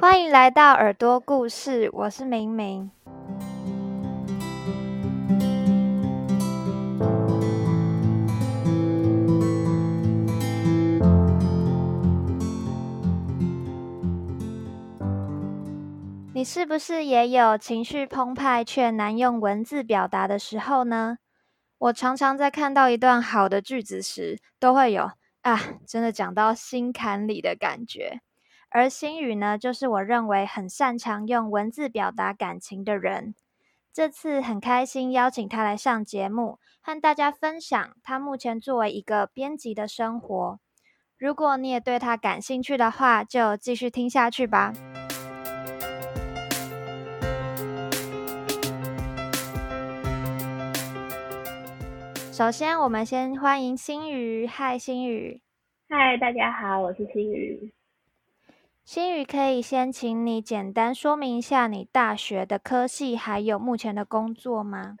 欢迎来到耳朵故事，我是明明。你是不是也有情绪澎湃却难用文字表达的时候呢？我常常在看到一段好的句子时，都会有啊，真的讲到心坎里的感觉。而心宇呢，就是我认为很擅长用文字表达感情的人。这次很开心邀请他来上节目，和大家分享他目前作为一个编辑的生活。如果你也对他感兴趣的话，就继续听下去吧。首先，我们先欢迎星宇。嗨，星宇。嗨，大家好，我是星宇。新宇，可以先请你简单说明一下你大学的科系，还有目前的工作吗？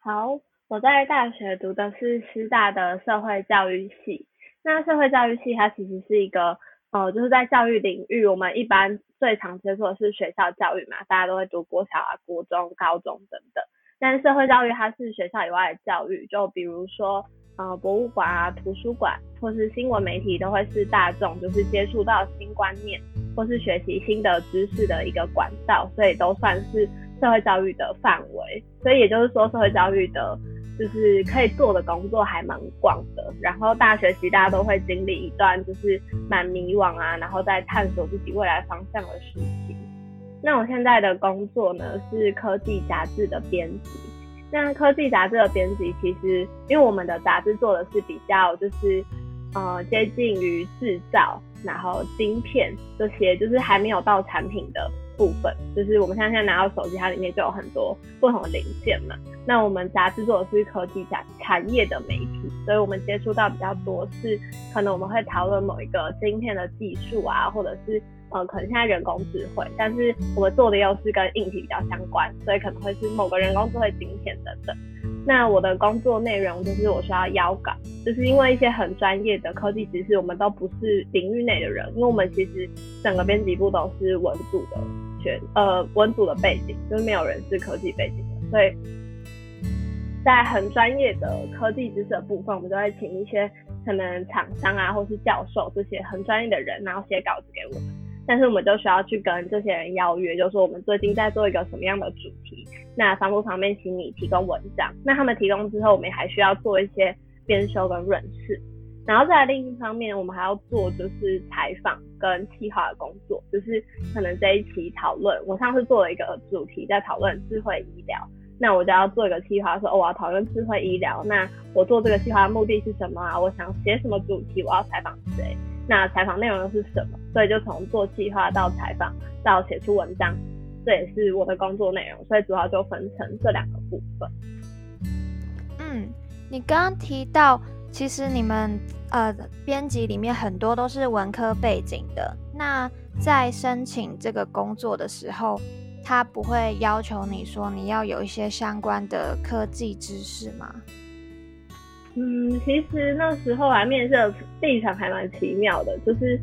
好，我在大学读的是师大的社会教育系。那社会教育系它其实是一个，呃，就是在教育领域，我们一般最常接触的是学校教育嘛，大家都会读国小啊、国中、高中等等。但社会教育它是学校以外的教育，就比如说。呃，博物馆啊、图书馆或是新闻媒体都会是大众就是接触到新观念或是学习新的知识的一个管道，所以都算是社会教育的范围。所以也就是说，社会教育的就是可以做的工作还蛮广的。然后大学期大家都会经历一段就是蛮迷惘啊，然后在探索自己未来方向的时期。那我现在的工作呢是科技杂志的编辑。那科技杂志的编辑，其实因为我们的杂志做的是比较就是呃接近于制造，然后晶片这些，就是还没有到产品的部分。就是我们现在现在拿到手机，它里面就有很多不同的零件嘛。那我们杂志做的是科技产产业的媒体，所以我们接触到比较多是可能我们会讨论某一个晶片的技术啊，或者是。呃，可能现在人工智慧，但是我们做的又是跟硬体比较相关，所以可能会是某个人工智慧晶片等等。那我的工作内容就是我需要邀稿，就是因为一些很专业的科技知识，我们都不是领域内的人，因为我们其实整个编辑部都是文组的全呃文组的背景，就是没有人是科技背景的，所以在很专业的科技知识的部分，我们都会请一些可能厂商啊，或是教授这些很专业的人，然后写稿子给我。但是我们就需要去跟这些人邀约，就是说我们最近在做一个什么样的主题，那商务方面请你提供文章，那他们提供之后，我们还需要做一些编修跟润饰，然后在另一方面，我们还要做就是采访跟企划的工作，就是可能这一期讨论，我上次做了一个主题在讨论智慧医疗，那我就要做一个企划，说我要讨论智慧医疗，那我做这个企划的目的是什么啊？我想写什么主题？我要采访谁？那采访内容又是什么？所以就从做计划到采访到写出文章，这也是我的工作内容。所以主要就分成这两个部分。嗯，你刚刚提到，其实你们呃编辑里面很多都是文科背景的。那在申请这个工作的时候，他不会要求你说你要有一些相关的科技知识吗？嗯，其实那时候来面试的历程还蛮奇妙的，就是，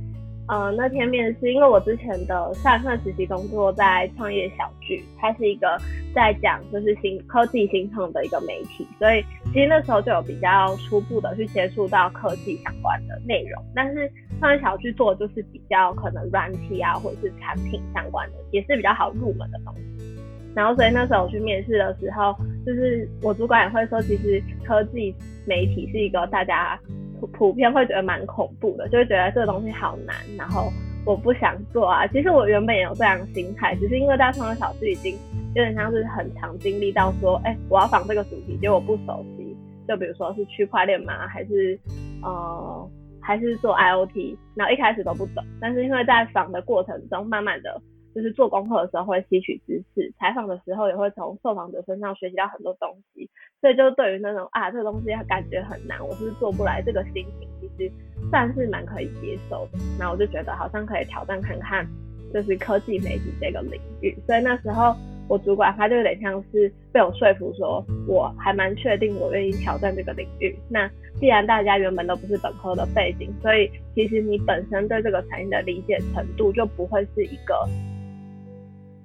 呃，那天面试，因为我之前的上一份实习工作在创业小聚，它是一个在讲就是新科技新创的一个媒体，所以其实那时候就有比较初步的去接触到科技相关的内容，但是创业小聚做的就是比较可能软体啊或者是产品相关的，也是比较好入门的东西。然后，所以那时候我去面试的时候，就是我主管也会说，其实科技媒体是一个大家普普遍会觉得蛮恐怖的，就会觉得这个东西好难，然后我不想做啊。其实我原本也有这样心态，只是因为大创业小区已经有点像是很常经历到说，哎，我要仿这个主题，结果不熟悉，就比如说是区块链嘛，还是呃，还是做 IOT，然后一开始都不懂，但是因为在仿的过程中，慢慢的。就是做功课的时候会吸取知识，采访的时候也会从受访者身上学习到很多东西，所以就对于那种啊这个东西感觉很难，我是做不来这个心情，其实算是蛮可以接受的。那我就觉得好像可以挑战看看，就是科技媒体这个领域。所以那时候我主管他就有点像是被我说服，说我还蛮确定我愿意挑战这个领域。那既然大家原本都不是本科的背景，所以其实你本身对这个产业的理解程度就不会是一个，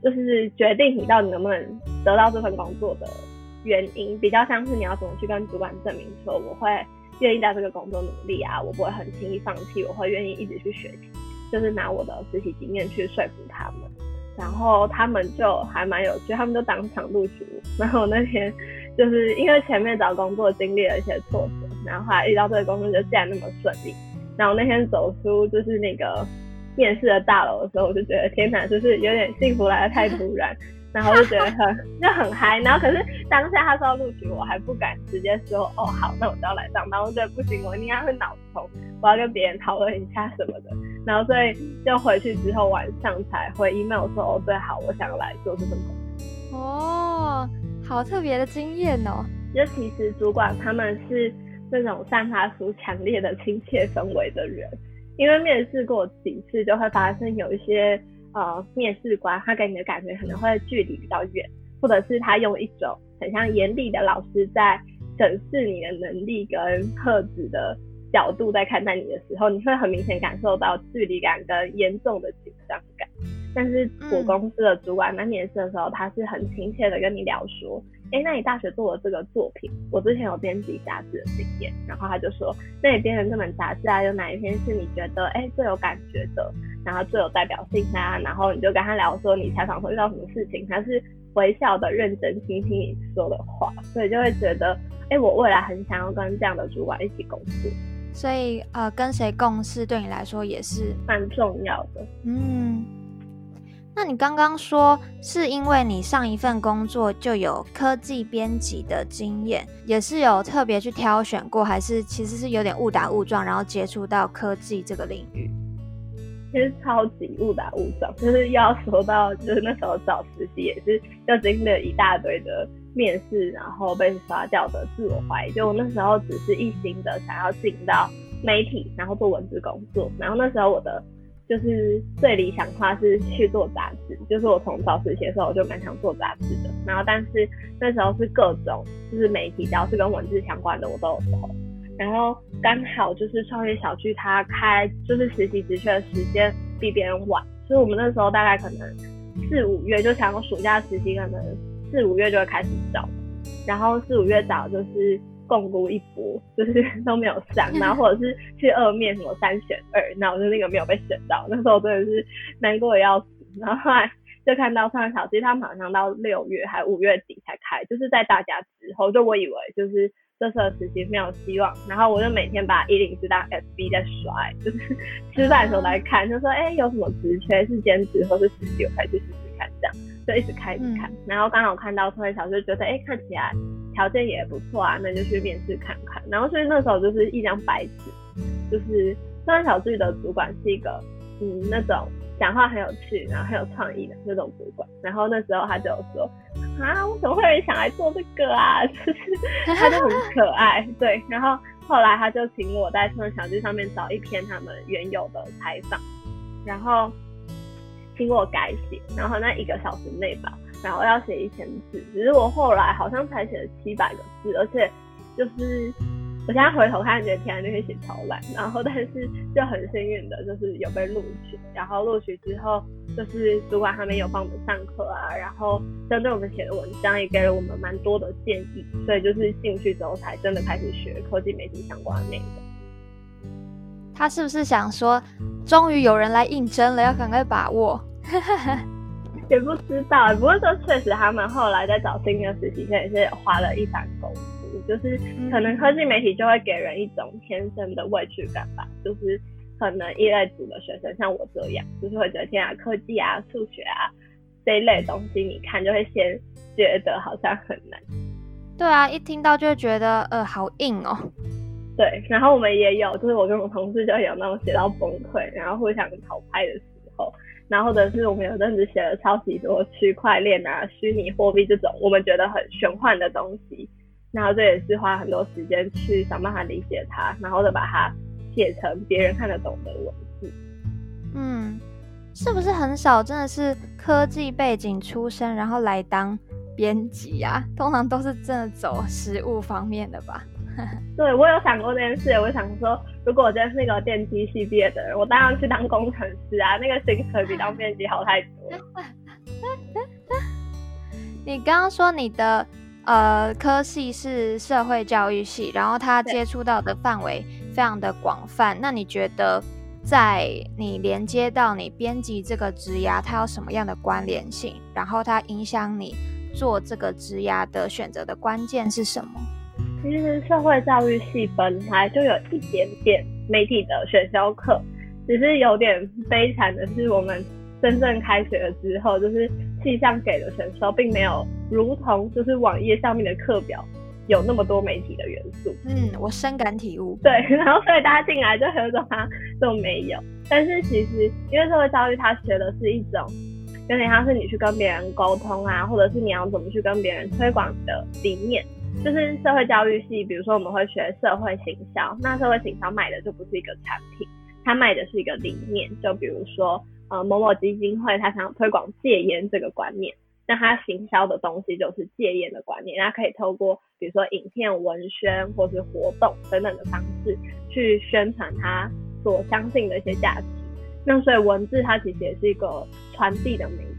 就是决定你到底能不能得到这份工作的原因。比较像是你要怎么去跟主管证明说我会愿意在这个工作努力啊，我不会很轻易放弃，我会愿意一直去学习，就是拿我的实习经验去说服他们。然后他们就还蛮有趣，他们就当场录取我。然后那天就是因为前面找工作经历了一些挫折，然后后来遇到这个工作就竟然那么顺利。然后那天走出就是那个面试的大楼的时候，我就觉得天哪，就是有点幸福来的太突然。然后就觉得很就很嗨，然后可是当下他说要录取我，还不敢直接说哦好，那我就要来上班。我觉得不行，我应该会脑充，我要跟别人讨论一下什么的。然后所以就回去之后晚上才回 email 说哦对好，我想来做这份工作。哦，好特别的经验哦。就其实主管他们是那种散发出强烈的亲切氛围的人，因为面试过几次就会发现有一些。呃，面试官他给你的感觉可能会距离比较远，或者是他用一种很像严厉的老师在审视你的能力跟特质的角度在看待你的时候，你会很明显感受到距离感跟严重的紧张感。但是我公司的主管在面试的时候，他是很亲切的跟你聊说。哎，那你大学做的这个作品，我之前有编辑杂志的经验，然后他就说，那你编的这本杂志啊，有哪一篇是你觉得哎最有感觉的，然后最有代表性啊？然后你就跟他聊说你采访会遇到什么事情，他是微笑的认真听听你说的话，所以就会觉得，哎，我未来很想要跟这样的主管一起工作。所以呃，跟谁共事对你来说也是蛮重要的。嗯。那你刚刚说是因为你上一份工作就有科技编辑的经验，也是有特别去挑选过，还是其实是有点误打误撞，然后接触到科技这个领域？其实超级误打误撞，就是要说到就是那时候找实习也是要经历了一大堆的面试，然后被刷掉的自我怀疑。就我那时候只是一心的想要进到媒体，然后做文字工作，然后那时候我的。就是最理想化是去做杂志，就是我从早实习的时候我就蛮想做杂志的，然后但是那时候是各种就是媒体只要是跟文字相关的我都有投，然后刚好就是创业小区它开就是实习职缺的时间比别人晚，所以我们那时候大概可能四五月就想暑假实习，可能四五月就会开始找，然后四五月找就是。共估一波，就是 都没有上，然后或者是去二面什么三选二，那我就那个没有被选到，那时候真的是难过的要死。然后后来就看到上小其实他们好像到六月还五月底才开，就是在大家之后，就我以为就是这次的实习没有希望，然后我就每天把一零四当 SB 在刷，就是吃饭的时候来看，就说哎有什么职缺是兼职或是实习，我才去试试看这样，就一直开始看，然后刚好看到创业小就觉得哎看起来。条件也不错啊，那就去面试看看。然后所以那时候就是一张白纸，就是虽然小聚的主管是一个嗯那种讲话很有趣，然后很有创意的那种主管。然后那时候他就说啊，我怎么会有人想来做这个啊？他就很可爱，对。然后后来他就请我在创小聚上面找一篇他们原有的采访，然后请我改写，然后那一个小时内吧。然后要写一千字，只是我后来好像才写了七百个字，而且就是我现在回头看，觉得天啊，那篇写超烂。然后 但是就很幸运的，就是有被录取。然后录取之后，就是主管他们有帮我们上课啊，然后针对我们写的文章也给了我们蛮多的建议。所以就是进去之后才真的开始学科技媒体相关的内容。他是不是想说，终于有人来应征了，要赶快把握？也不知道，不过说确实，他们后来在找新的实习生也是花了一番功夫。就是可能科技媒体就会给人一种天生的畏惧感吧。就是可能一类组的学生像我这样，就是会觉得天啊，科技啊、数学啊这一类东西，你看就会先觉得好像很难。对啊，一听到就会觉得呃好硬哦。对，然后我们也有，就是我跟我同事就有那种写到崩溃，然后互相讨拍的时候。然后或者是我们有阵子写了超级多区块链啊、虚拟货币这种我们觉得很玄幻的东西，然后这也是花很多时间去想办法理解它，然后再把它写成别人看得懂的文字。嗯，是不是很少真的是科技背景出身，然后来当编辑啊？通常都是真的走实物方面的吧？对我有想过这件事，我想说，如果我真的是那个电机系毕业的人，我当然去当工程师啊，那个薪水比当编辑好太多了。你刚刚说你的呃科系是社会教育系，然后他接触到的范围非常的广泛，那你觉得在你连接到你编辑这个职涯，它有什么样的关联性？然后它影响你做这个职涯的选择的关键是什么？其实社会教育系本来就有一点点媒体的选修课，只是有点悲惨的是，我们真正开学了之后，就是气象给的选修并没有如同就是网页上面的课表有那么多媒体的元素。嗯，我深感体悟。对，然后所以大家进来就有种啊都没有。但是其实因为社会教育，它学的是一种有点像是你去跟别人沟通啊，或者是你要怎么去跟别人推广的理念。就是社会教育系，比如说我们会学社会行销，那社会行销卖的就不是一个产品，它卖的是一个理念。就比如说，呃，某某基金会，它想推广戒烟这个观念，那它行销的东西就是戒烟的观念，它可以透过比如说影片、文宣或是活动等等的方式去宣传它所相信的一些价值。那所以文字它其实也是一个传递的媒介。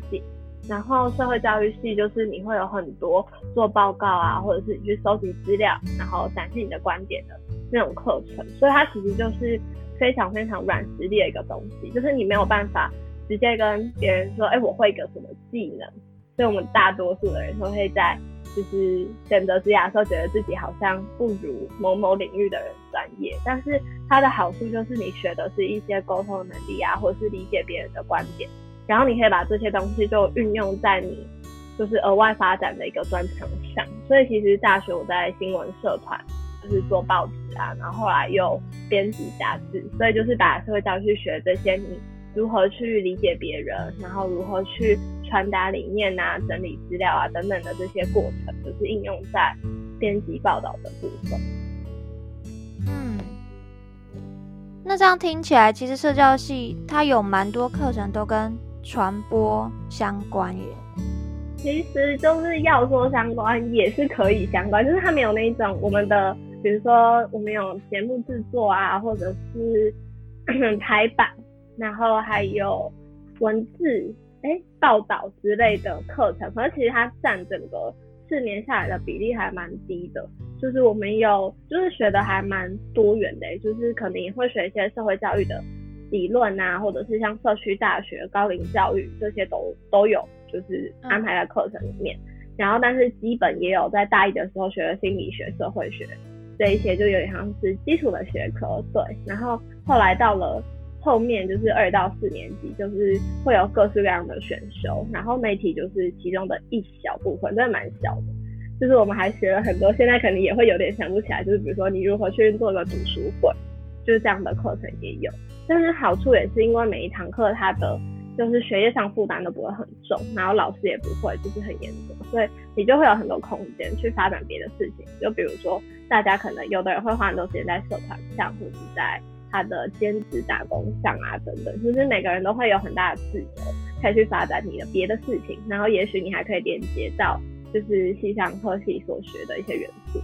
然后社会教育系就是你会有很多做报告啊，或者是你去收集资料，然后展示你的观点的那种课程，所以它其实就是非常非常软实力的一个东西，就是你没有办法直接跟别人说，哎，我会一个什么技能。所以我们大多数的人都会在就是选择职业的时候，觉得自己好像不如某某领域的人专业，但是它的好处就是你学的是一些沟通能力啊，或者是理解别人的观点。然后你可以把这些东西就运用在你就是额外发展的一个专长上。所以其实大学我在新闻社团就是做报纸啊，然后后来又编辑杂志，所以就是把社会教育学这些你如何去理解别人，然后如何去传达理念啊、整理资料啊等等的这些过程，就是应用在编辑报道的部分。嗯，那这样听起来，其实社教系它有蛮多课程都跟传播相关耶，其实就是要说相关也是可以相关，就是它没有那一种我们的，比如说我们有节目制作啊，或者是 排版，然后还有文字哎报道之类的课程，可是其实它占整个四年下来的比例还蛮低的，就是我们有就是学的还蛮多元的，就是可能也会学一些社会教育的。理论啊，或者是像社区大学、高龄教育这些都都有，就是安排在课程里面。然后，但是基本也有在大一的时候学的心理学、社会学这一些，就有点像是基础的学科。对，然后后来到了后面，就是二到四年级，就是会有各式各样的选修。然后媒体就是其中的一小部分，真的蛮小的。就是我们还学了很多，现在可能也会有点想不起来。就是比如说，你如何去做个读书会，就是这样的课程也有。但是好处也是因为每一堂课它的就是学业上负担都不会很重，然后老师也不会就是很严格，所以你就会有很多空间去发展别的事情。就比如说大家可能有的人会花很多时间在社团上，或者在他的兼职打工上啊等等，就是每个人都会有很大的自由，可以去发展你的别的事情，然后也许你还可以连接到就是西上科系所学的一些元素。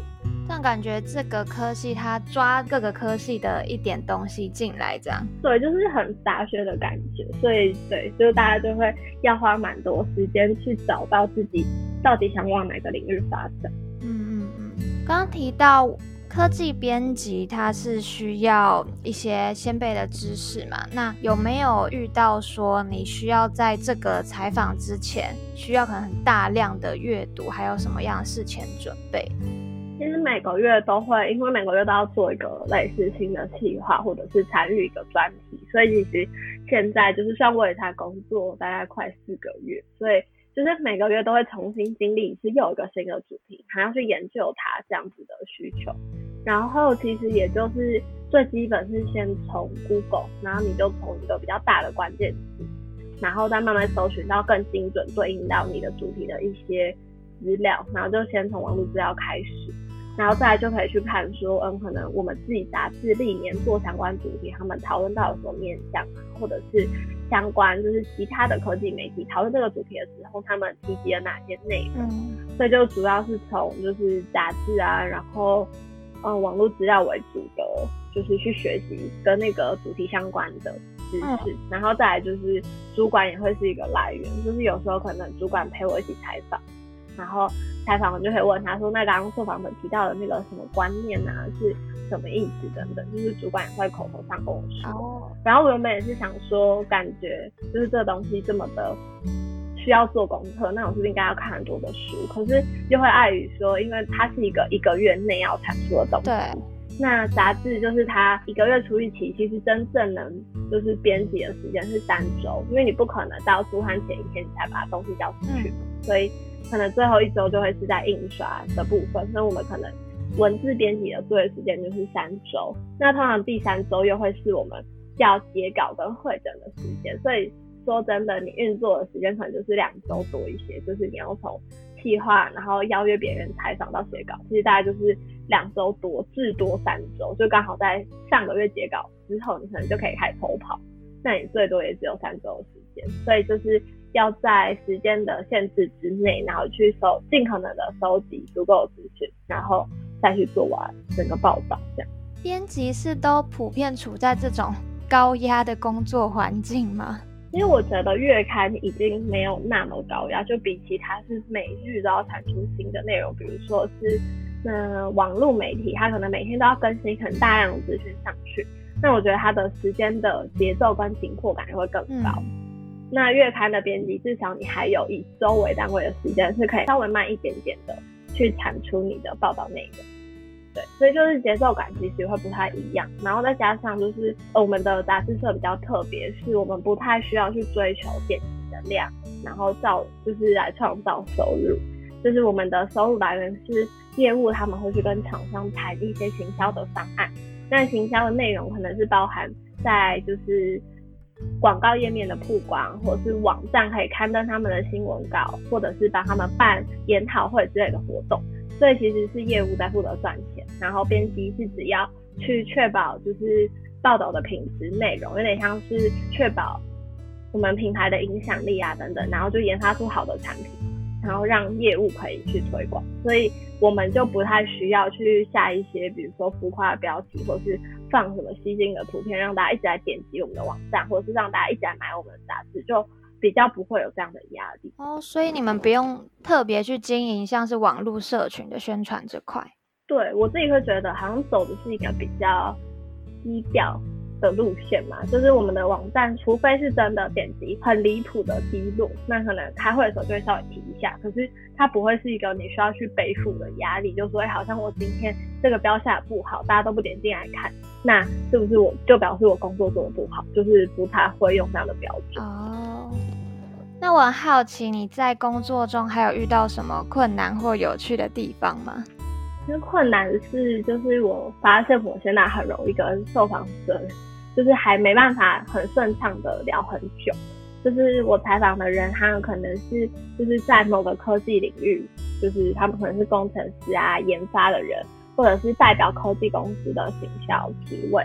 但感觉这个科系它抓各个科系的一点东西进来，这样对，就是很杂学的感觉，所以对，就是大家就会要花蛮多时间去找到自己到底想往哪个领域发展。嗯嗯嗯。刚刚提到科技编辑，它是需要一些先辈的知识嘛？那有没有遇到说你需要在这个采访之前，需要可能很大量的阅读，还有什么样的事前准备？其实每个月都会，因为每个月都要做一个类似新的计划，或者是参与一个专题，所以其实现在就是像我也才工作大概快四个月，所以就是每个月都会重新经历是又一个新的主题，还要去研究它这样子的需求。然后其实也就是最基本是先从 Google，然后你就从一个比较大的关键词，然后再慢慢搜寻到更精准对应到你的主题的一些资料，然后就先从网络资料开始。然后再来就可以去看说，嗯，可能我们自己杂志历年做相关主题，他们讨论到什么面向啊，或者是相关就是其他的科技媒体讨论这个主题的时候，他们提及了哪些内容。所以就主要是从就是杂志啊，然后嗯网络资料为主的，就是去学习跟那个主题相关的知识，然后再来就是主管也会是一个来源，就是有时候可能主管陪我一起采访，然后采访我就会问他说，那刚刚受访者提到的那个什么观念啊，是什么意思等等，就是主管也会口头上跟我说。然后我原本也是想说，感觉就是这东西这么的。需要做功课，那我是不是应该要看很多的书？可是又会碍于说，因为它是一个一个月内要产出的东西。对。那杂志就是它一个月出一期，其实真正能就是编辑的时间是三周，因为你不可能到出刊前一天你才把东西交出去，所以可能最后一周就会是在印刷的部分。那我们可能文字编辑的作业时间就是三周，那通常第三周又会是我们要截稿跟会诊的时间，所以。说真的，你运作的时间可能就是两周多一些，就是你要从计划，然后邀约别人采访到写稿，其实大概就是两周多至多三周，就刚好在上个月截稿之后，你可能就可以开始偷跑，那你最多也只有三周的时间，所以就是要在时间的限制之内，然后去收尽可能的收集足够的资讯，然后再去做完整个报道。这样，编辑是都普遍处在这种高压的工作环境吗？因为我觉得月刊已经没有那么高压，就比其他是每日都要产出新的内容，比如说是那网络媒体，它可能每天都要更新很大量的资讯上去，那我觉得它的时间的节奏跟紧迫感也会更高。那月刊的编辑，至少你还有以周为单位的时间，是可以稍微慢一点点的去产出你的报道内容。对，所以就是节奏感其实会不太一样，然后再加上就是我们的杂志社比较特别，是我们不太需要去追求点击的量，然后造就是来创造收入，就是我们的收入来源是业务，他们会去跟厂商谈一些行销的方案，那行销的内容可能是包含在就是广告页面的曝光，或者是网站可以刊登他们的新闻稿，或者是帮他们办研讨会之类的活动。所以其实是业务在负责赚钱，然后编辑是只要去确保就是报道的品质内容，有点像是确保我们品牌的影响力啊等等，然后就研发出好的产品，然后让业务可以去推广。所以我们就不太需要去下一些比如说浮夸的标题，或是放什么吸睛的图片，让大家一直来点击我们的网站，或者是让大家一直来买我们的杂志，就。比较不会有这样的压力哦，所以你们不用特别去经营像是网络社群的宣传这块。对我自己会觉得，好像走的是一个比较低调的路线嘛，就是我们的网站，除非是真的点击很离谱的低落，那可能开会的时候就会稍微提一下，可是它不会是一个你需要去背负的压力，就说好像我今天这个标下不好，大家都不点进来看，那是不是我就表示我工作做的不好？就是不太会用这样的标准哦。那我很好奇，你在工作中还有遇到什么困难或有趣的地方吗？其实困难是，就是我发现我现在很容易跟受访者，就是还没办法很顺畅的聊很久。就是我采访的人，他们可能是就是在某个科技领域，就是他们可能是工程师啊、研发的人，或者是代表科技公司的行销职位。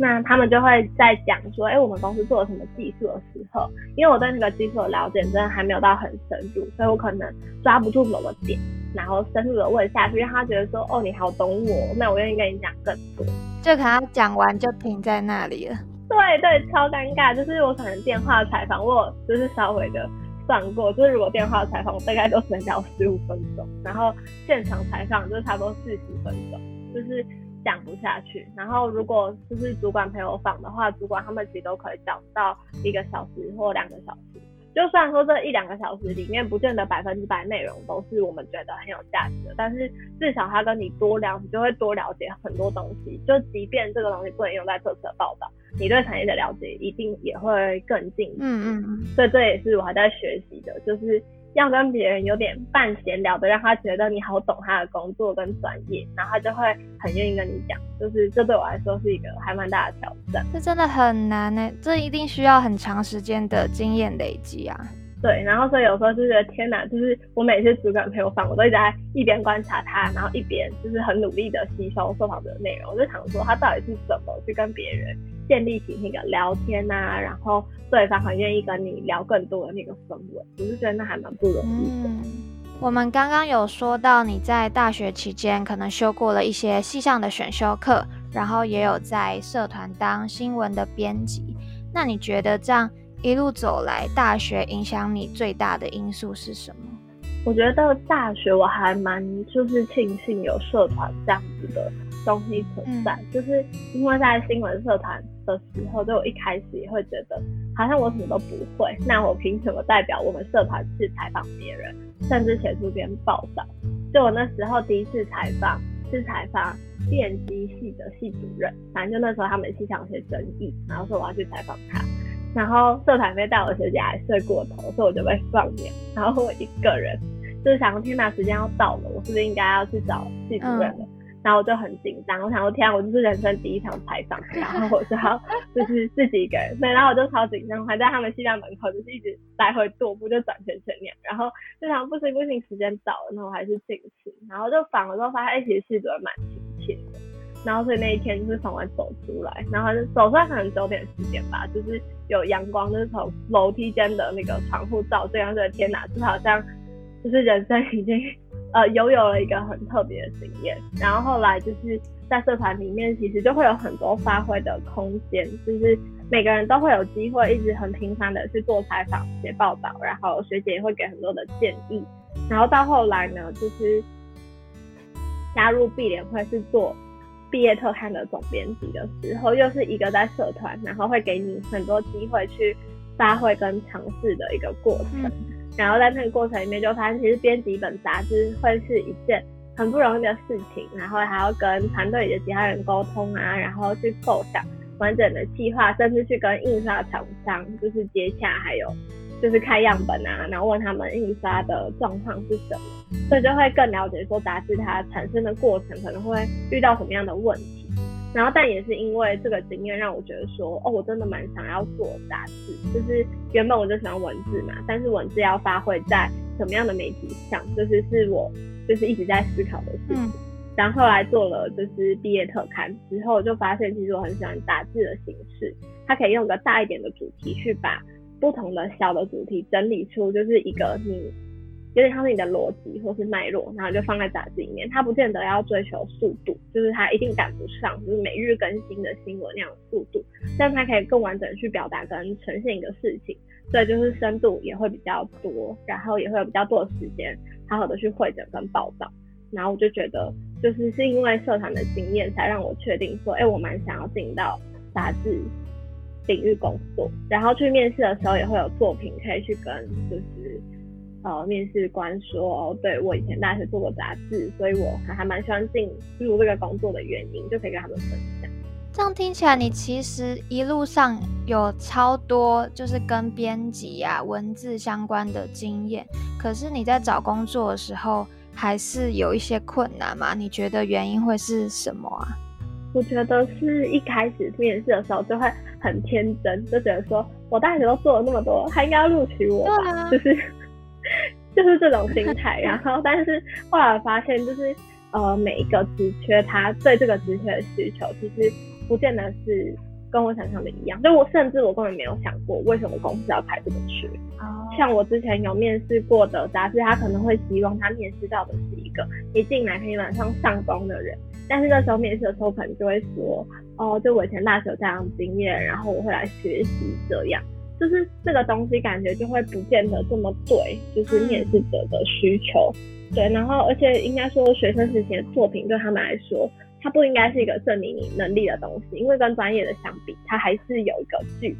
那他们就会在讲说，哎，我们公司做了什么技术的时候，因为我对那个技术的了解真的还没有到很深入，所以我可能抓不住某个点，然后深入的问下去，让他觉得说，哦，你好懂我，那我愿意跟你讲更多。就可能讲完就停在那里了。对对，超尴尬。就是我可能电话采访，我就是稍微的算过，就是如果电话采访，我大概都只能聊十五分钟，然后现场采访就差不多四十分钟，就是。讲不下去，然后如果就是主管陪我访的话，主管他们其实都可以讲到一个小时或两个小时。就算说这一两个小时里面不见得百分之百内容都是我们觉得很有价值的，但是至少他跟你多聊，你就会多了解很多东西。就即便这个东西不能用在这次的报道，你对产业的了解一定也会更进步。嗯嗯嗯。所以这也是我还在学习的，就是。要跟别人有点半闲聊的，让他觉得你好懂他的工作跟专业，然后他就会很愿意跟你讲。就是这对我来说是一个还蛮大的挑战。这真的很难呢，这一定需要很长时间的经验累积啊。对，然后所以有时候就觉得天哪，就是我每次主管陪我访，我都一直在一边观察他，然后一边就是很努力的吸收受访者的内容。我就想说他到底是怎么去跟别人建立起那个聊天呐，然后对方很愿意跟你聊更多的那个氛围，我是觉得那还蛮不容易的。我们刚刚有说到你在大学期间可能修过了一些系上的选修课，然后也有在社团当新闻的编辑。那你觉得这样一路走来，大学影响你最大的因素是什么？我觉得大学我还蛮就是庆幸有社团这样子的东西存在，就是因为在新闻社团的时候，就我一开始也会觉得好像我什么都不会，那我凭什么代表我们社团去采访别人，甚至写出篇报道？就我那时候第一次采访是采访电机系的系主任，反正就那时候他们系上有些争议，然后说我要去采访他。然后社团费带我学姐还睡过头，所以我就被放鸟。然后我一个人就是想，天哪，时间要到了，我是不是应该要去找系主任了？然后我就很紧张，我想说，天啊，我就是人生第一场采访，然后我就要就是自己一个人，对，然后我就超紧张，还在他们系站门口就是一直来回踱步，就转圈圈那样。然后就想不行不行，时间到了，那我还是进去。然后就访了之后发现，哎，其实系主任蛮亲切的。然后所以那一天就是从外走出来，然后就走出来可能九点十点吧，就是有阳光，就是从楼梯间的那个窗户照这样，觉得天哪，就好像就是人生已经呃拥有了一个很特别的经验。然后后来就是在社团里面，其实就会有很多发挥的空间，就是每个人都会有机会一直很频繁的去做采访、写报道，然后学姐也会给很多的建议。然后到后来呢，就是加入碧联会是做。毕业特刊的总编辑的时候，又是一个在社团，然后会给你很多机会去发挥跟尝试的一个过程。然后在那个过程里面，就发现其实编辑一本杂志会是一件很不容易的事情，然后还要跟团队里的其他人沟通啊，然后去构想完整的计划，甚至去跟印刷厂商就是接洽，还有。就是看样本啊，然后问他们印刷的状况是什么，所以就会更了解说杂志它产生的过程可能会遇到什么样的问题。然后，但也是因为这个经验让我觉得说，哦，我真的蛮想要做杂志。就是原本我就喜欢文字嘛，但是文字要发挥在什么样的媒体上，就是是我就是一直在思考的事情。然后后来做了就是毕业特刊之后，就发现其实我很喜欢杂志的形式，它可以用个大一点的主题去把。不同的小的主题整理出就是一个你有点像是你的逻辑或是脉络，然后就放在杂志里面。它不见得要追求速度，就是它一定赶不上就是每日更新的新闻那样的速度，但它可以更完整去表达跟呈现一个事情，所以就是深度也会比较多，然后也会有比较多的时间好好的去会诊跟报道。然后我就觉得，就是是因为社团的经验，才让我确定说，哎，我蛮想要进到杂志。领域工作，然后去面试的时候也会有作品可以去跟，就是呃面试官说哦，对我以前大学做过杂志，所以我还还蛮喜欢进入这个工作的原因，就可以跟他们分享。这样听起来，你其实一路上有超多就是跟编辑啊文字相关的经验，可是你在找工作的时候还是有一些困难嘛？你觉得原因会是什么啊？我觉得是一开始面试的时候就会很天真，就觉得说我大学都做了那么多，他应该要录取我吧，就是 就是这种心态。然后，但是后来发现，就是呃每一个职缺，他对这个职缺的需求，其实不见得是跟我想象的一样。就我甚至我根本没有想过，为什么公司要开这个缺。像我之前有面试过的杂志，他可能会希望他面试到的是一个一进来可以马上上工的人。但是那时候面试的时候，可能就会说，哦，就我以前大学有这样的经验，然后我会来学习这样，就是这个东西感觉就会不见得这么对，就是面试者的需求，对，然后而且应该说学生时期的作品对他们来说，它不应该是一个证明你能力的东西，因为跟专业的相比，它还是有一个距离，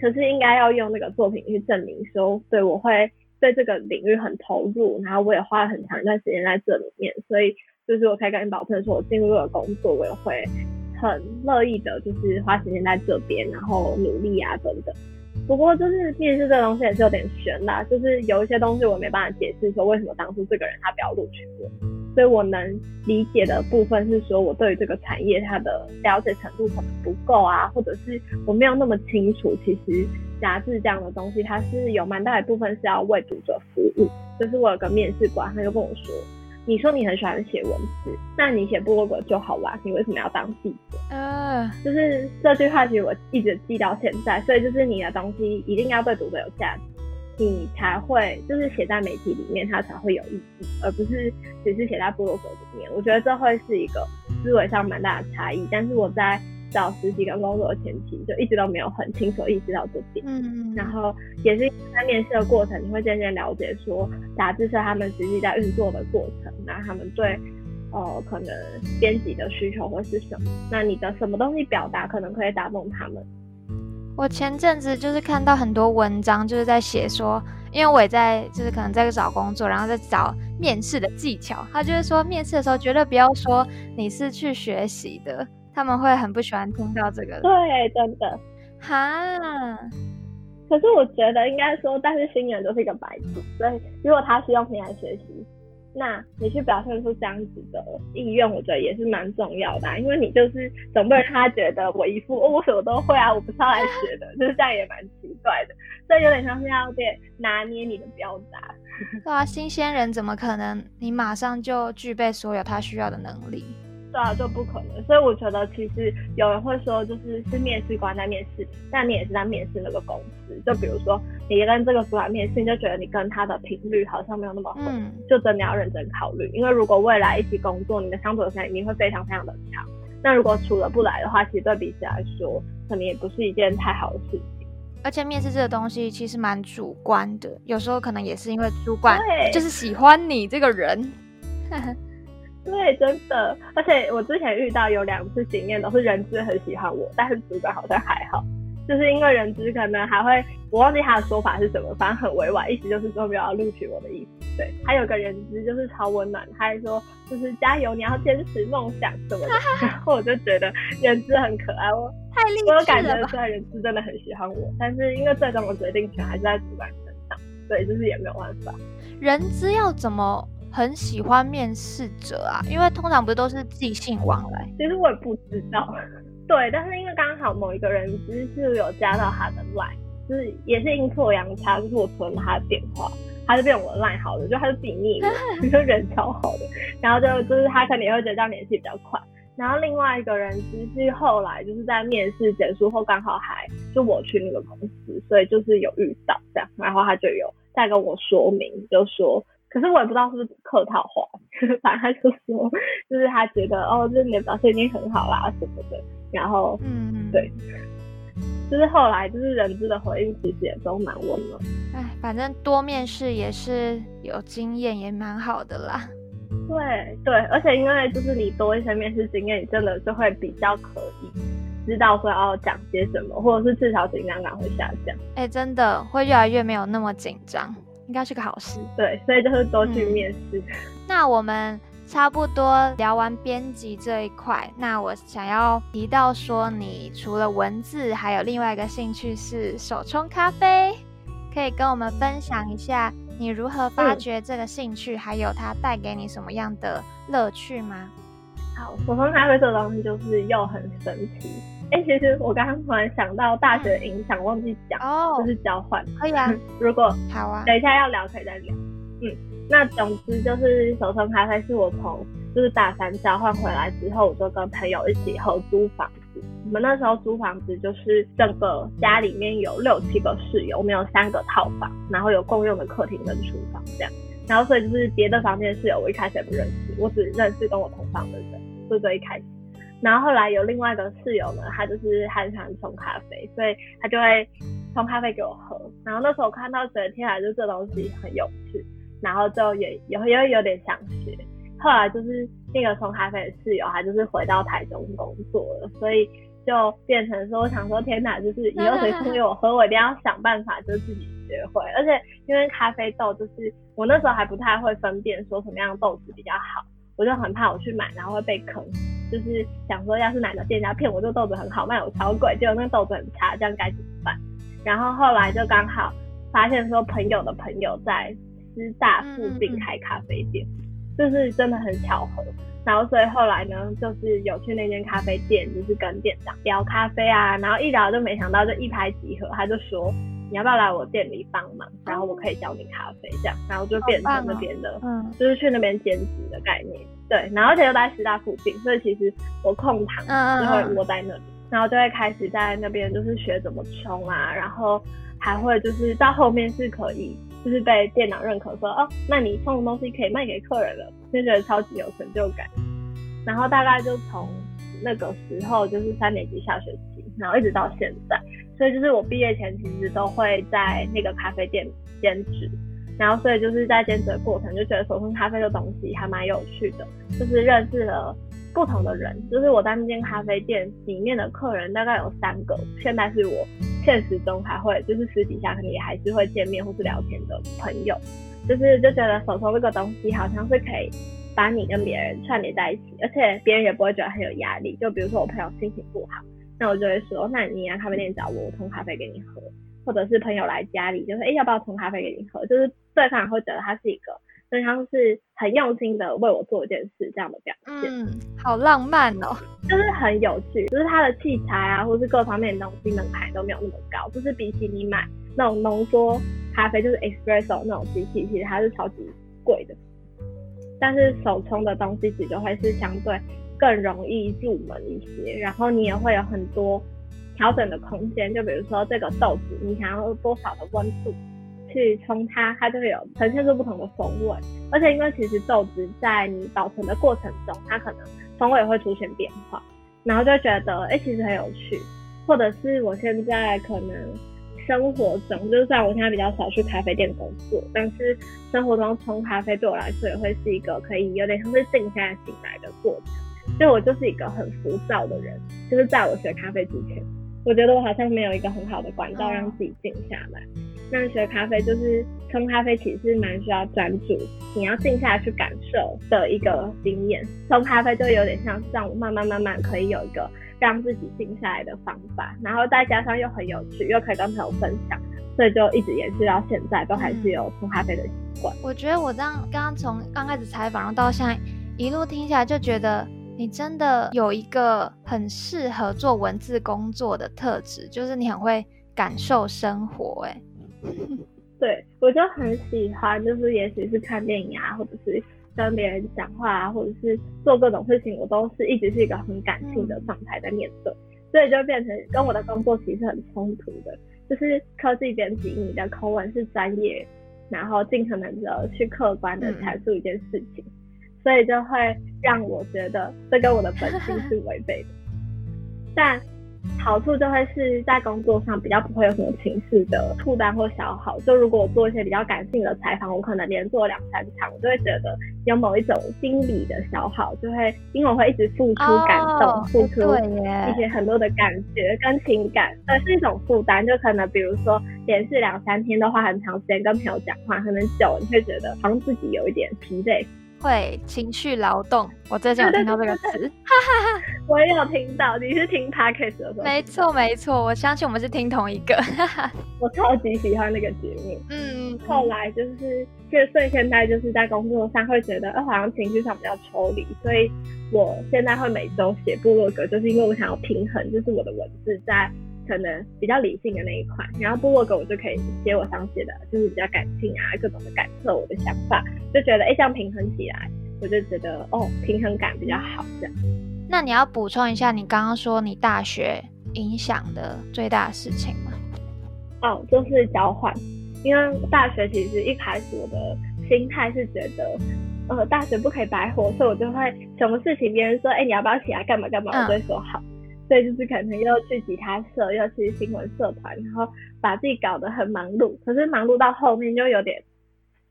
可是应该要用那个作品去证明说，对我会对这个领域很投入，然后我也花了很长一段时间在这里面，所以。就是我可以跟保证，说我进入了工作，我也会很乐意的，就是花时间在这边，然后努力啊等等。不过就是面试这个东西也是有点悬啦，就是有一些东西我没办法解释，说为什么当初这个人他不要录取我。所以我能理解的部分是说，我对于这个产业它的了解程度可能不够啊，或者是我没有那么清楚。其实杂志这样的东西，它是有蛮大一部分是要为读者服务。就是我有个面试官，他就跟我说。你说你很喜欢写文字，那你写部落格就好啦。你为什么要当记者？呃，就是这句话，其实我一直记到现在。所以就是你的东西一定要对读者有价值。你才会就是写在媒体里面，它才会有意义，而不是只是写在部落格里面。我觉得这会是一个思维上蛮大的差异。但是我在找实习跟工作的前期，就一直都没有很清楚意识到这点。嗯，然后也是在面试的过程，你会渐渐了解说杂志社他们实际在运作的过程，那他们对呃可能编辑的需求会是什么？那你的什么东西表达可能可以打动他们？我前阵子就是看到很多文章，就是在写说，因为我也在就是可能在找工作，然后在找面试的技巧。他就是说，面试的时候绝对不要说你是去学习的。他们会很不喜欢听到这个，对，真的，哈。可是我觉得应该说，但是新人都是一个白纸，所以如果他是用平台学习，那你去表现出这样子的意愿，我觉得也是蛮重要的，因为你就是总不能让他觉得我一副哦我什么都会啊，我不是要来学的，就是这样也蛮奇怪的，所以有点像是要点拿捏你的表达。对啊，新鲜人怎么可能你马上就具备所有他需要的能力？对啊，就不可能。所以我觉得，其实有人会说，就是是面试官在面试，但你也是在面试那个公司。就比如说，你跟这个主管面试，你就觉得你跟他的频率好像没有那么合，就真的要认真考虑。因为如果未来一起工作，你的相处时间一定会非常非常的长。那如果处了不来的话，其实对彼此来说，可能也不是一件太好的事情。而且面试这个东西其实蛮主观的，有时候可能也是因为主管就是喜欢你这个人。对，真的，而且我之前遇到有两次经验，都是人资很喜欢我，但是主管好像还好，就是因为人资可能还会，我忘记他的说法是什么，反正很委婉，意思就是说没有要录取我的意思。对，还有个人资就是超温暖，他还说就是加油，你要坚持梦想什么的，然后我就觉得人资很可爱，我太励志了我感觉出来人资真的很喜欢我，但是因为最终的决定权还是在主管身上，对，就是也没有办法。人资要怎么？很喜欢面试者啊，因为通常不是都是寄信往来。其实我也不知道，对，但是因为刚好某一个人就是有加到他的 line，就是也是阴错阳差，就是我存了他的电话，他就变我 line 好的，就他就自己密我，就人超好的，然后就就是他可能也会觉得这样联系比较快。然后另外一个人其实后来就是在面试结束后刚好还就我去那个公司，所以就是有遇到这样，然后他就有再跟我说明，就说。可是我也不知道是不是客套话，反正他就说，就是他觉得哦，就是你的表现已经很好啦什么的，然后嗯，对，就是后来就是人资的回应其实也都蛮温暖。哎，反正多面试也是有经验，也蛮好的啦。对对，而且因为就是你多一些面试经验，你真的就会比较可以知道说要讲些什么，或者是至少紧张感会下降。哎，真的会越来越没有那么紧张。应该是个好事，对，所以就是多去面试。那我们差不多聊完编辑这一块，那我想要提到说，你除了文字，还有另外一个兴趣是手冲咖啡，可以跟我们分享一下你如何发掘这个兴趣，还有它带给你什么样的乐趣吗？好，手冲咖啡这东西就是又很神奇。哎，其实我刚刚突然想到大学的影响，忘记讲，哦就是交换。可以啊，如果好啊，等一下要聊可以再聊。嗯，那总之就是手冲咖啡是我从就是大三交换回来之后，我就跟朋友一起合租房子。我们那时候租房子就是整个家里面有六七个室友，我们有三个套房，然后有共用的客厅跟厨房这样。然后所以就是别的房间室友我一开始也不认识，我只认识跟我同房的人，就这一开始。然后后来有另外一个室友呢，他就是很喜欢冲咖啡，所以他就会冲咖啡给我喝。然后那时候我看到觉得天啊，就这东西很有趣，然后就也也也有点想学。后来就是那个冲咖啡的室友，他就是回到台中工作了，所以就变成说，我想说天哪，就是以后谁冲给我喝，我一定要想办法就自己学会。而且因为咖啡豆就是我那时候还不太会分辨说什么样的豆子比较好。我就很怕我去买，然后会被坑，就是想说，要是哪个店家骗我，这个豆子很好卖，我超贵，结果那个豆子很差，这样该怎么办？然后后来就刚好发现说，朋友的朋友在师大附近开咖啡店，就是真的很巧合。然后所以后来呢，就是有去那间咖啡店，就是跟店长聊咖啡啊，然后一聊就没想到就一拍即合，他就说。你要不要来我店里帮忙？然后我可以教你咖啡，这样，然后就变成那边的，嗯，就是去那边兼职的概念。对，然后而且又在师大附近，所以其实我空堂就会窝在那里，然后就会开始在那边就是学怎么冲啊，然后还会就是到后面是可以就是被店长认可说哦，那你送的东西可以卖给客人了，就觉得超级有成就感。然后大概就从那个时候就是三年级下学期，然后一直到现在，所以就是我毕业前其实都会在那个咖啡店兼职。然后，所以就是在兼职的过程，就觉得手冲咖啡的东西还蛮有趣的，就是认识了不同的人。就是我在那间咖啡店里面的客人大概有三个，现在是我现实中还会，就是私底下肯定也还是会见面或是聊天的朋友。就是就觉得手冲这个东西好像是可以把你跟别人串联在一起，而且别人也不会觉得很有压力。就比如说我朋友心情不好，那我就会说，那你来咖啡店找我，我冲咖啡给你喝。或者是朋友来家里，就是哎，要不要冲咖啡给你喝？就是对方会觉得他是一个，就像是很用心的为我做一件事这样的表现。嗯，好浪漫哦，就是很有趣。就是他的器材啊，或是各方面的东西门槛都没有那么高，就是比起你买那种浓缩咖啡，就是 espresso 那种机器，其实它是超级贵的。但是手冲的东西，其实就会是相对更容易入门一些，然后你也会有很多。调整的空间，就比如说这个豆子，你想要多少的温度去冲它，它就会有呈现出不同的风味。而且因为其实豆子在你保存的过程中，它可能风味也会出现变化，然后就觉得哎，其实很有趣。或者是我现在可能生活中，就算我现在比较少去咖啡店工作，但是生活中冲咖啡对我来说也会是一个可以有点像是静下心来的过程。就我就是一个很浮躁的人，就是在我学咖啡之前。我觉得我好像没有一个很好的管道让自己静下来。那学咖啡就是冲咖啡，其实蛮需要专注，你要静下来去感受的一个经验。冲咖啡就有点像让我慢慢慢慢可以有一个让自己静下来的方法，然后再加上又很有趣，又可以跟朋友分享，所以就一直延续到现在，都还是有冲咖啡的习惯。我觉得我这样刚刚从刚开始采访然后到现在一路听下来，就觉得。你真的有一个很适合做文字工作的特质，就是你很会感受生活。哎，对我就很喜欢，就是也许是看电影啊，或者是跟别人讲话啊，或者是做各种事情，我都是一直是一个很感性的状态在面对，所以就变成跟我的工作其实很冲突的。就是科技编辑，你的口吻是专业，然后尽可能的去客观的阐述一件事情。所以就会让我觉得这跟我的本性是违背的，但好处就会是在工作上比较不会有什么情绪的负担或消耗。就如果我做一些比较感性的采访，我可能连做两三场，我就会觉得有某一种心理的消耗，就会因为我会一直付出感动，付出一些很多的感觉跟情感，呃是一种负担。就可能比如说连续两三天都花很长时间跟朋友讲话，可能久你会觉得好像自己有一点疲惫。会情绪劳动，我最近有听到这个词，哈哈哈我也有听到。你是听 podcast 的时候？没错没错，我相信我们是听同一个。我超级喜欢那个节目。嗯，后来就是，就所以现在就是在工作上会觉得，呃，好像情绪上比较抽离，所以我现在会每周写部落格，就是因为我想要平衡，就是我的文字在。可能比较理性的那一块，然后部落格我就可以写我想写的，就是比较感性啊，各种的感受，我的想法，就觉得哎，这样平衡起来，我就觉得哦，平衡感比较好这样。那你要补充一下，你刚刚说你大学影响的最大的事情吗？哦，就是交换，因为大学其实一开始我的心态是觉得，呃，大学不可以白活，所以我就会什么事情别人说，哎，你要不要起来干嘛干嘛，我就会说好。所以就是可能又去吉他社，又去新闻社团，然后把自己搞得很忙碌。可是忙碌到后面就有点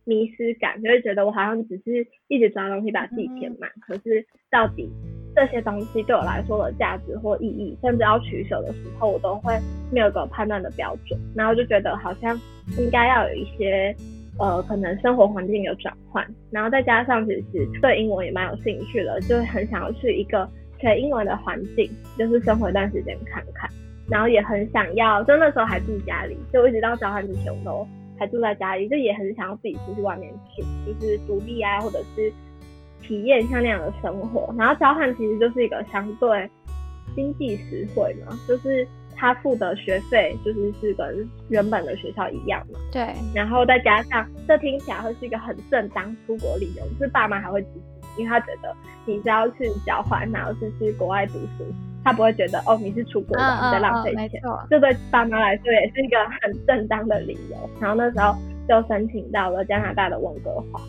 迷失感，就会觉得我好像只是一直抓东西把自己填满。可是到底这些东西对我来说的价值或意义，甚至要取舍的时候，我都会没有个判断的标准。然后就觉得好像应该要有一些呃，可能生活环境有转换，然后再加上其实对英文也蛮有兴趣的，就很想要去一个。学英文的环境，就是生活一段时间看看，然后也很想要，就那时候还住家里，就一直到交换之前我都还住在家里，就也很想要自己出去外面住，就是独立啊，或者是体验像那样的生活。然后交换其实就是一个相对经济实惠嘛，就是他付的学费就是是跟原本的学校一样嘛。对。然后再加上，这听起来会是一个很正当出国理由，就是爸妈还会支持。因为他觉得你是要去交换，然后是去国外读书，他不会觉得哦你是出国玩在浪费钱，这对爸妈来说也是一个很正当的理由。然后那时候就申请到了加拿大的温哥华，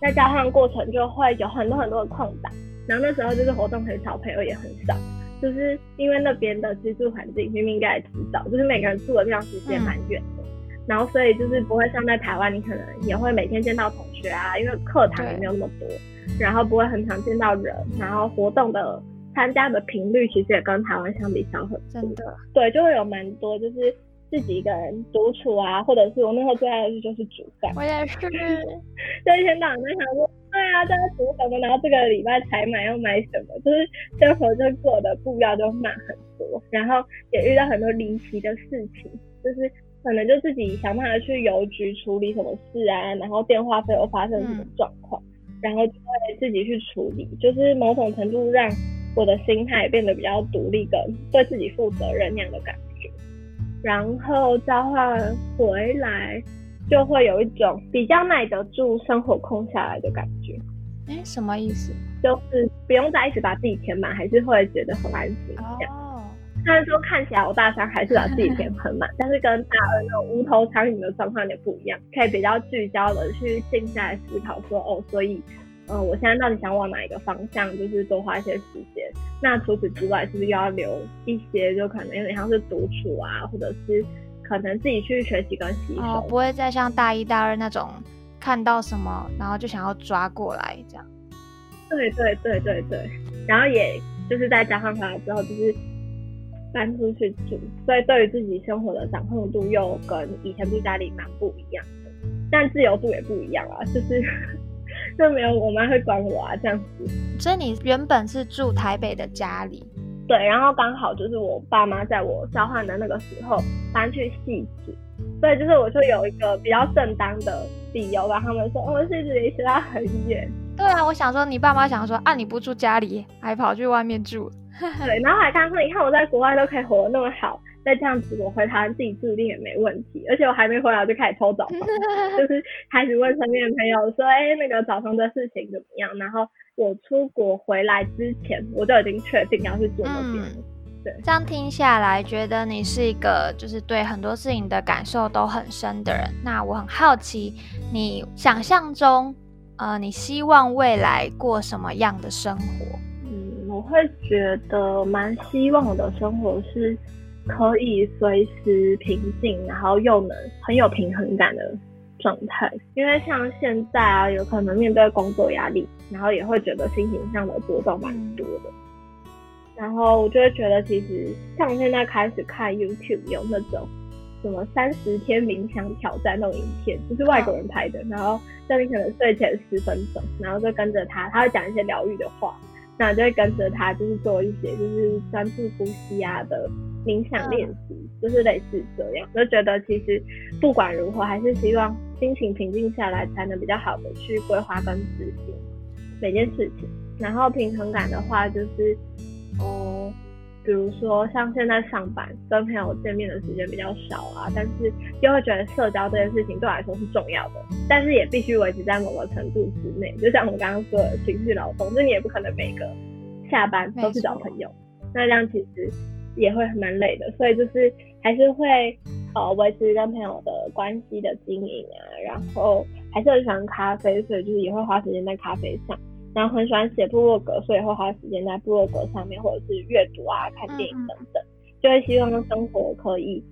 在交换过程就会有很多很多的空档，然后那时候就是活动很少，朋友也很少，就是因为那边的居住环境明明应该也知道，就是每个人住的地方其实也蛮远的，然后所以就是不会像在台湾，你可能也会每天见到同学啊，因为课堂也没有那么多。然后不会很常见到人，然后活动的参加的频率其实也跟台湾相比少很多。真的，对，就会有蛮多就是自己一个人独处啊，或者是我那时候最爱的事就是煮饭。我也是，就一天到晚在想说，对啊，在煮什么？然后这个礼拜才买要买什么？就是生活就过得步调就慢很多，然后也遇到很多离奇的事情，就是可能就自己想办法去邮局处理什么事啊，然后电话费又发生什么状况。然后就会自己去处理，就是某种程度让我的心态变得比较独立，跟对自己负责任那样的感觉。然后交换回来，就会有一种比较耐得住生活空下来的感觉。哎，什么意思？就是不用再一直把自己填满，还是会觉得很安心这样。虽然说看起来我大三还是把自己填很满，但是跟大二那种无头苍蝇的状况有点不一样，可以比较聚焦的去静下来思考，说哦，所以，呃，我现在到底想往哪一个方向，就是多花一些时间。那除此之外，是不是又要留一些，就可能有点像是独处啊，或者是可能自己去学习跟吸收，不会再像大一大二那种看到什么然后就想要抓过来这样。对对对对对，然后也就是在加上回来之后，就是。搬出去住，所以对于自己生活的掌控度又跟以前住家里蛮不一样的，但自由度也不一样啊，就是 就没有我妈会管我啊这样子。所以你原本是住台北的家里，对，然后刚好就是我爸妈在我交换的那个时候搬去戏子，所以就是我就有一个比较正当的理由吧，他们说我戏子离学校很远。对啊，我想说你爸妈想说啊你不住家里，还跑去外面住。对，然后还刚说，你看我在国外都可以活得那么好，再这样子我回台湾自己住一定也没问题。而且我还没回来就开始偷找房，就是开始问身边的朋友说，哎，那个找房的事情怎么样？然后我出国回来之前，我就已经确定要去做那边。对，这样听下来，觉得你是一个就是对很多事情的感受都很深的人。那我很好奇，你想象中，呃，你希望未来过什么样的生活？我会觉得蛮希望我的生活是可以随时平静，然后又能很有平衡感的状态。因为像现在啊，有可能面对工作压力，然后也会觉得心情上的波动蛮多的。然后我就会觉得，其实像现在开始看 YouTube 有那种什么三十天冥想挑战那种影片，就是外国人拍的，然后叫你可能睡前十分钟，然后就跟着他，他会讲一些疗愈的话。那就会跟着他，就是做一些就是专注呼吸啊的冥想练习，就是类似这样。就觉得其实不管如何，还是希望心情平静下来，才能比较好的去规划跟执行每件事情。然后平衡感的话，就是哦。比如说，像现在上班跟朋友见面的时间比较少啊，但是又会觉得社交这件事情对我来说是重要的，但是也必须维持在某个程度之内。就像我刚刚说的情绪劳动，就你也不可能每个下班都去找朋友，那这样其实也会蛮累的。所以就是还是会呃维持跟朋友的关系的经营啊，然后还是很喜欢咖啡，所以就是也会花时间在咖啡上。然后很喜欢写部落格，所以会花时间在部落格上面，或者是阅读啊、看电影等等，就会希望生活可以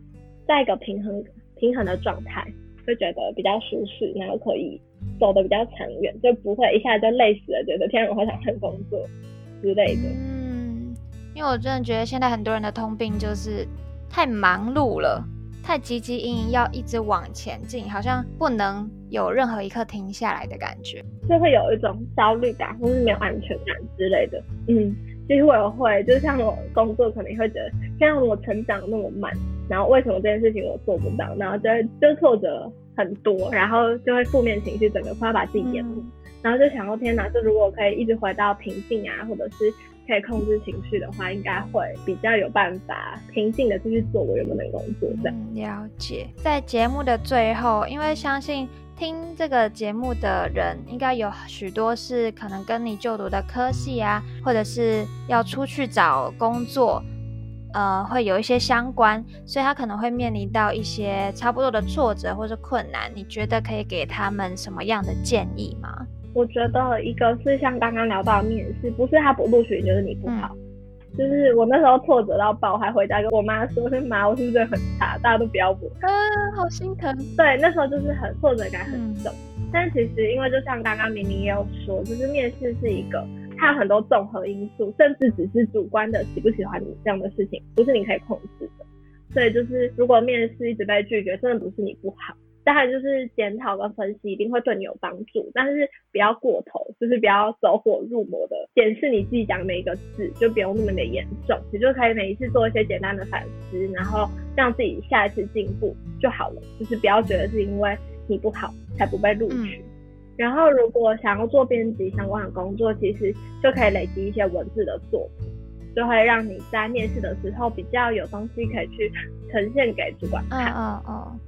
在一个平衡平衡的状态，会觉得比较舒适，然后可以走得比较长远，就不会一下就累死了，觉得天啊，我好想换工作之类的。嗯，因为我真的觉得现在很多人的通病就是太忙碌了。太汲汲营营，要一直往前进，好像不能有任何一刻停下来的感觉，就会有一种焦虑感，或是没有安全感之类的。嗯，其实我也会，就像我工作可能会觉得，像我成长那么慢，然后为什么这件事情我做不到，然后就会就挫折很多，然后就会负面情绪整个快要把自己淹没，然后就想说天哪，就如果可以一直回到平静啊，或者是。可以控制情绪的话，应该会比较有办法平静的继续做我原本的工作。这样了解。在节目的最后，因为相信听这个节目的人，应该有许多是可能跟你就读的科系啊，或者是要出去找工作，呃，会有一些相关，所以他可能会面临到一些差不多的挫折或者困难。你觉得可以给他们什么样的建议吗？我觉得一个是像刚刚聊到面试，不是他不录取就是你不好。就是我那时候挫折到爆，还回家跟我妈说：“妈，我是不是很差？大家都不要我。”啊，好心疼。对，那时候就是很挫折感很重。但其实因为就像刚刚明明也有说，就是面试是一个它有很多综合因素，甚至只是主观的喜不喜欢你这样的事情，不是你可以控制的。所以就是如果面试一直被拒绝，真的不是你不好。当然，就是检讨跟分析一定会对你有帮助，但是不要过头，就是不要走火入魔的检视你自己讲每一个字，就不用那么的严重，你就可以每一次做一些简单的反思，然后让自己下一次进步就好了。就是不要觉得是因为你不好才不被录取。然后，如果想要做编辑相关的工作，其实就可以累积一些文字的作品，就会让你在面试的时候比较有东西可以去呈现给主管看。嗯嗯嗯。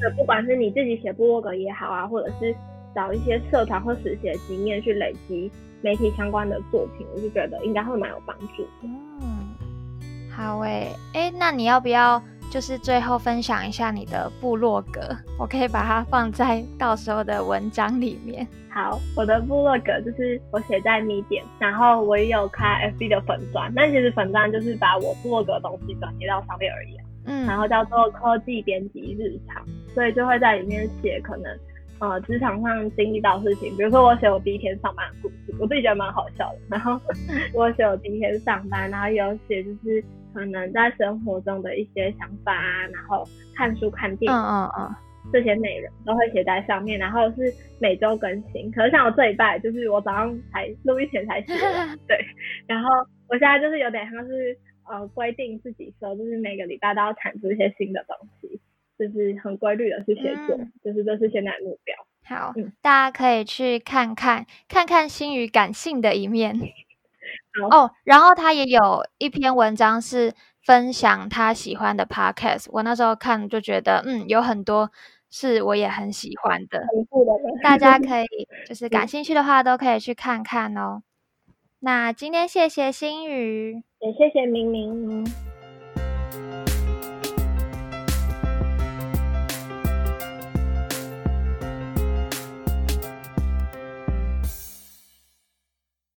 那不管是你自己写部落格也好啊，或者是找一些社团或实习的经验去累积媒体相关的作品，我就觉得应该会蛮有帮助。嗯，好诶，哎，那你要不要就是最后分享一下你的部落格？我可以把它放在到时候的文章里面。好，我的部落格就是我写在米点，然后我也有开 FB 的粉钻，但其实粉钻就是把我部落格的东西转接到上面而已。嗯，然后叫做科技编辑日常，所以就会在里面写可能呃职场上经历到事情，比如说我写我第一天上班的故事，我自己觉得蛮好笑的。然后 我写我第一天上班，然后有写就是可能在生活中的一些想法啊，然后看书看电影，嗯嗯嗯，这些内容都会写在上面，然后是每周更新。可是像我这一拜，就是我早上才录一前才写，对，然后我现在就是有点像是。呃，规定自己说，就是每个礼拜都要产出一些新的东西，就是很规律的去写作，就是这是现在的目标。好，大家可以去看看，看看心宇感性的一面。哦，然后他也有一篇文章是分享他喜欢的 podcast，我那时候看就觉得，嗯，有很多是我也很喜欢的。大家可以就是感兴趣的话，都可以去看看哦。那今天谢谢心宇。也谢谢明明。